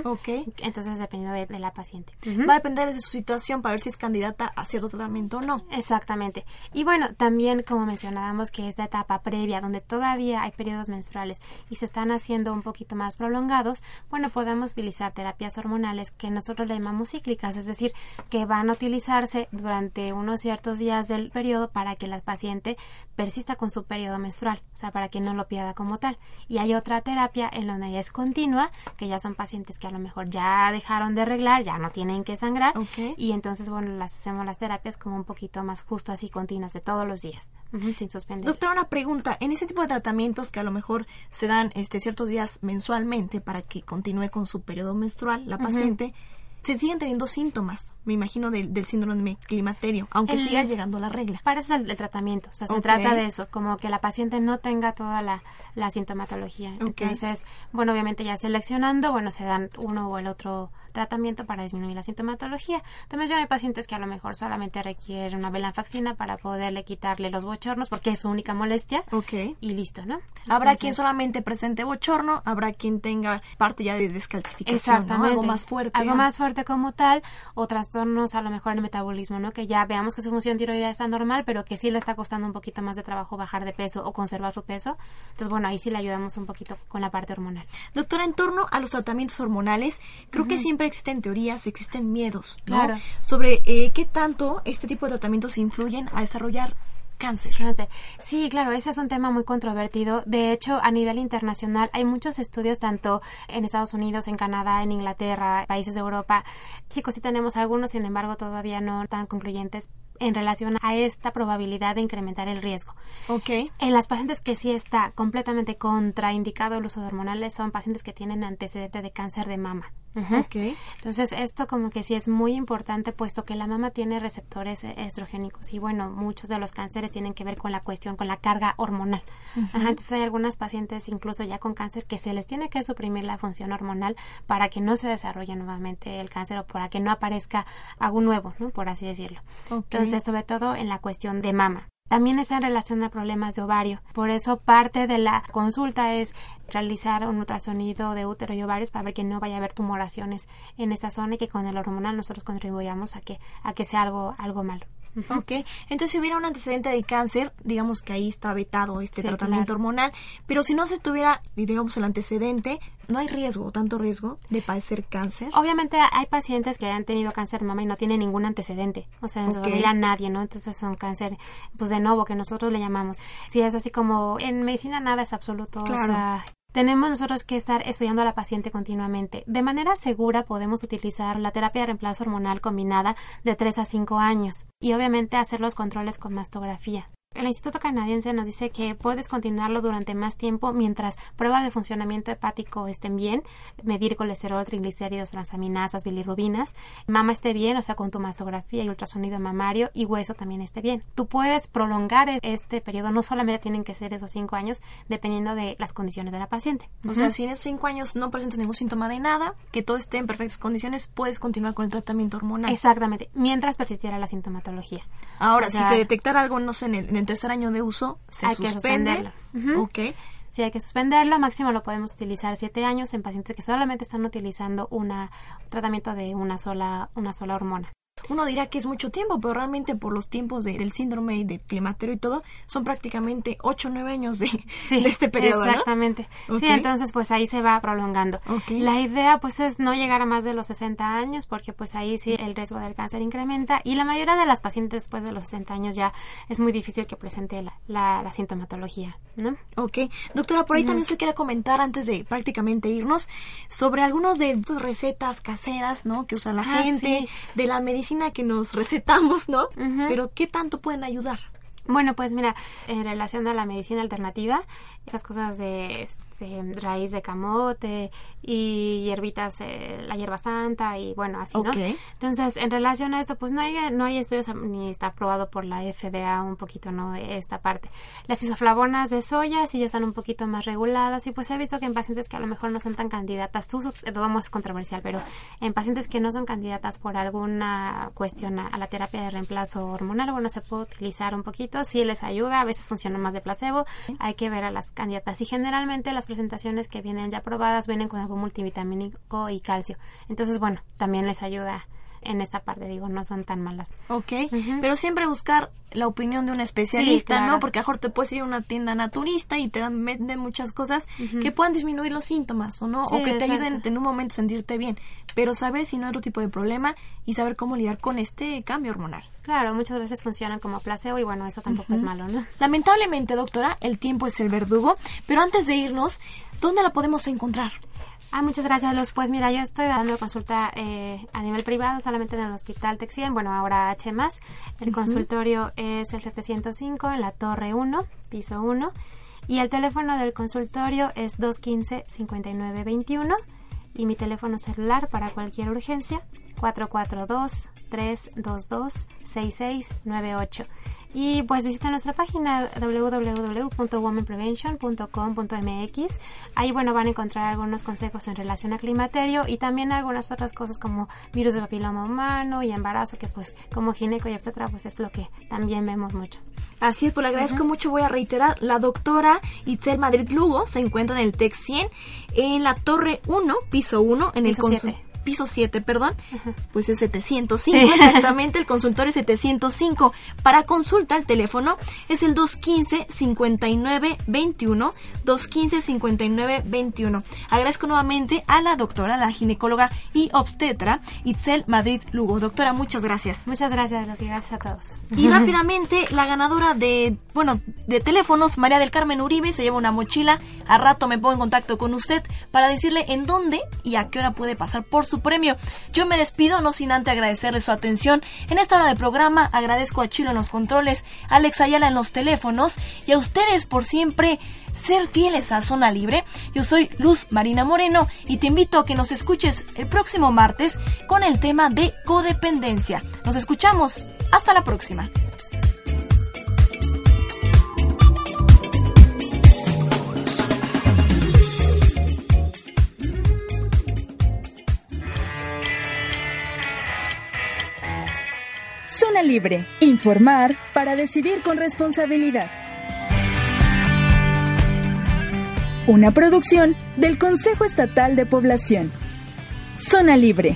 Ok. Entonces, dependiendo de, de la paciente. Va a depender de su situación para ver si es candidata a cierto tratamiento o no. Exactamente. Y bueno, también como mencionábamos que esta etapa previa donde todavía hay periodos menstruales y se están haciendo un poquito más prolongados, bueno, podemos utilizar terapias hormonales que nosotros le llamamos cíclicas, es decir, que van a utilizarse durante unos ciertos días del periodo para que la paciente persista con su periodo menstrual, o sea, para que no lo pierda como tal. Y hay otra terapia en la que es continua, que ya son pacientes que a lo mejor ya dejaron de arreglar, ya no tienen que sangrar, y entonces, bueno, las hacemos las terapias como un poquito más justo así continuas de todos los días, sin suspender. Doctora, una pregunta. En ese tipo de tratamientos que a lo mejor se dan este, ciertos días mensualmente para que continúe con su periodo menstrual la paciente, se siguen teniendo síntomas, me imagino, del, del síndrome climaterio, aunque El- siga llegando la regla. Para eso es el, el tratamiento, o sea, se trata de eso, como que la paciente no tenga toda la, la sintomatología. Entonces, bueno, obviamente ya seleccionando, bueno, se dan uno o el otro tratamiento para disminuir la sintomatología. También hay pacientes que a lo mejor solamente requieren una venlafaxina para poderle quitarle los bochornos porque es su única molestia. Ok. Y listo, ¿no? Habrá Entonces- quien solamente presente bochorno, habrá quien tenga parte ya de descalcificación, ¿no? Exactamente. Algo más fuerte. Algo más fuerte como tal, o trastornos a lo mejor en el metabolismo, ¿no? Que ya veamos que su función tiroidea está normal, pero que sí le está costando un poquito más de trabajo bajar de peso o conservar su peso. Entonces, bueno, ahí sí le ayudamos un poquito con la parte hormonal. Doctora, en torno a los tratamientos hormonales, creo que Ujú. Siempre existen teorías, existen miedos, ¿no? Claro. Sobre eh, qué tanto este tipo de tratamientos influyen a desarrollar cáncer. Cáncer. Sí, claro, ese es un tema muy controvertido. De hecho, a nivel internacional hay muchos estudios, tanto en Estados Unidos, en Canadá, en Inglaterra, países de Europa. Chicos, sí tenemos algunos, sin embargo, todavía no tan concluyentes en relación a esta probabilidad de incrementar el riesgo. Ok. En las pacientes que sí está completamente contraindicado el uso de hormonales son pacientes que tienen antecedente de cáncer de mama. Ujú. Ok. Entonces, esto como que sí es muy importante, puesto que la mama tiene receptores eh, estrogénicos y bueno, muchos de los cánceres tienen que ver con la cuestión, con la carga hormonal. Ajá, entonces, hay algunas pacientes, incluso ya con cáncer, que se les tiene que suprimir la función hormonal para que no se desarrolle nuevamente el cáncer o para que no aparezca algo nuevo, ¿no? Por así decirlo. Ok. Entonces, sobre todo en la cuestión de mama. También está en relación a problemas de ovario. Por eso parte de la consulta es realizar un ultrasonido de útero y ovarios para ver que no vaya a haber tumoraciones en esta zona y que con el hormonal nosotros contribuyamos a que, a que sea algo, algo malo. Ok, entonces si hubiera un antecedente de cáncer, digamos que ahí está vetado este Sí, tratamiento claro. hormonal, pero si no se tuviera, digamos, el antecedente, no hay riesgo, tanto riesgo de padecer cáncer. Obviamente hay pacientes que han tenido cáncer de mama y no tienen ningún antecedente, o sea, en su Ok. familia nadie, ¿no? Entonces son cáncer, pues de nuevo, que nosotros le llamamos. Si es así como en medicina nada es absoluto, o Claro. sea, tenemos nosotros que estar estudiando a la paciente continuamente. De manera segura podemos utilizar la terapia de reemplazo hormonal combinada de 3 a 5 años y obviamente hacer los controles con mastografía. El Instituto Canadiense nos dice que puedes continuarlo durante más tiempo mientras pruebas de funcionamiento hepático estén bien, medir colesterol, triglicéridos, transaminasas, bilirrubinas, mama esté bien, o sea, con tu mastografía y ultrasonido mamario y hueso también esté bien. Tú puedes prolongar e- este periodo, no solamente tienen que ser esos cinco años, dependiendo de las condiciones de la paciente. O sea, si en esos cinco años no presentas ningún síntoma de nada, que todo esté en perfectas condiciones, puedes continuar con el tratamiento hormonal. Exactamente, mientras persistiera la sintomatología. Ahora, O si se detectara algo, no sé, en el, en el tercer año de uso, se hay que suspende. suspenderlo. Ujú. Ok. Sí, hay que suspenderlo. Máximo lo podemos utilizar siete años en pacientes que solamente están utilizando una, un tratamiento de una sola, una sola hormona. Uno dirá que es mucho tiempo, pero realmente por los tiempos de- del síndrome y del climaterio y todo, son prácticamente 8 o 9 años de, de este periodo, ¿no? Exactamente. Ok. Sí, entonces pues ahí se va prolongando. Ok. La idea pues es no llegar a más de los 60 años porque pues ahí sí el riesgo del cáncer incrementa y la mayoría de las pacientes después de los 60 años ya es muy difícil que presente la, la, la sintomatología, ¿no? Ok. Doctora, por ahí también se quiere comentar antes de prácticamente irnos sobre algunos de estas recetas caseras, ¿no? Que usa la Ah, gente, sí. de la medicina que nos recetamos, ¿no? Pero ¿qué tanto pueden ayudar? Bueno, pues mira, en relación a la medicina alternativa, esas cosas de este, raíz de camote y hierbitas, eh, la hierba santa y bueno, así, ¿no? Ok. Entonces, en relación a esto, pues no hay, no hay estudios ni está aprobado por la FDA un poquito, ¿no? Esta parte. Las isoflavonas de soya sí ya están un poquito más reguladas y pues he visto que en pacientes que a lo mejor no son tan candidatas, uso, todo es controversial, pero en pacientes que no son candidatas por alguna cuestión a, a la terapia de reemplazo hormonal, bueno, se puede utilizar un poquito, sí les ayuda, a veces funciona más de placebo, hay que ver a las candidatas y generalmente las presentaciones que vienen ya aprobadas vienen con algo multivitamínico y calcio. Entonces, bueno, también les ayuda en esta parte, digo, no son tan malas. Ok, pero siempre buscar la opinión de un especialista, claro. ¿no? Porque mejor te puedes ir a una tienda naturista y te dan venden muchas cosas que puedan disminuir los síntomas o no, Sí, o que te exacto. ayuden en un momento a sentirte bien, pero saber si no hay otro tipo de problema y saber cómo lidiar con este cambio hormonal. Claro, muchas veces funcionan como placebo y bueno, eso tampoco es malo, ¿no? Lamentablemente, doctora, el tiempo es el verdugo, pero antes de irnos, ¿dónde la podemos encontrar? Ah, muchas gracias, Luz. Pues mira, yo estoy dando consulta eh, a nivel privado solamente en el Hospital Texien, bueno, ahora H+. El consultorio es el 705 en la Torre 1, piso 1. Y el teléfono del consultorio es 215-5921. y mi teléfono celular para cualquier urgencia 442-322-6698. Y pues visita nuestra página www.womenprevention.com.mx. Ahí bueno van a encontrar algunos consejos en relación a climaterio y también algunas otras cosas como virus de papiloma humano y embarazo que pues como gineco y obstetra pues es lo que también vemos mucho. Así es, pues le agradezco mucho. Voy a reiterar, la doctora Itzel Madrid Lugo se encuentra en el TEC 100 en la Torre 1, piso 1, en el Piso. Piso 7, perdón, pues es 705 [laughs] exactamente, el consultorio es 705. Para consulta el teléfono es el 215-5921, 215-5921. Agradezco nuevamente a la doctora, la ginecóloga y obstetra Itzel Madrid Lugo. Doctora, muchas gracias. Muchas gracias, gracias a todos. Y rápidamente, la ganadora de, bueno, de teléfonos, María del Carmen Uribe, se lleva una mochila. A rato me pongo en contacto con usted para decirle en dónde y a qué hora puede pasar por su premio. Yo me despido, no sin antes agradecerle su atención. En esta hora de programa agradezco a Chilo en los controles, a Alex Ayala en los teléfonos y a ustedes por siempre ser fieles a Zona Libre. Yo soy Luz Marina Moreno y te invito a que nos escuches el próximo martes con el tema de codependencia. Nos escuchamos. Hasta la próxima. Zona Libre. Informar para decidir con responsabilidad. Una producción del Consejo Estatal de Población. Zona Libre.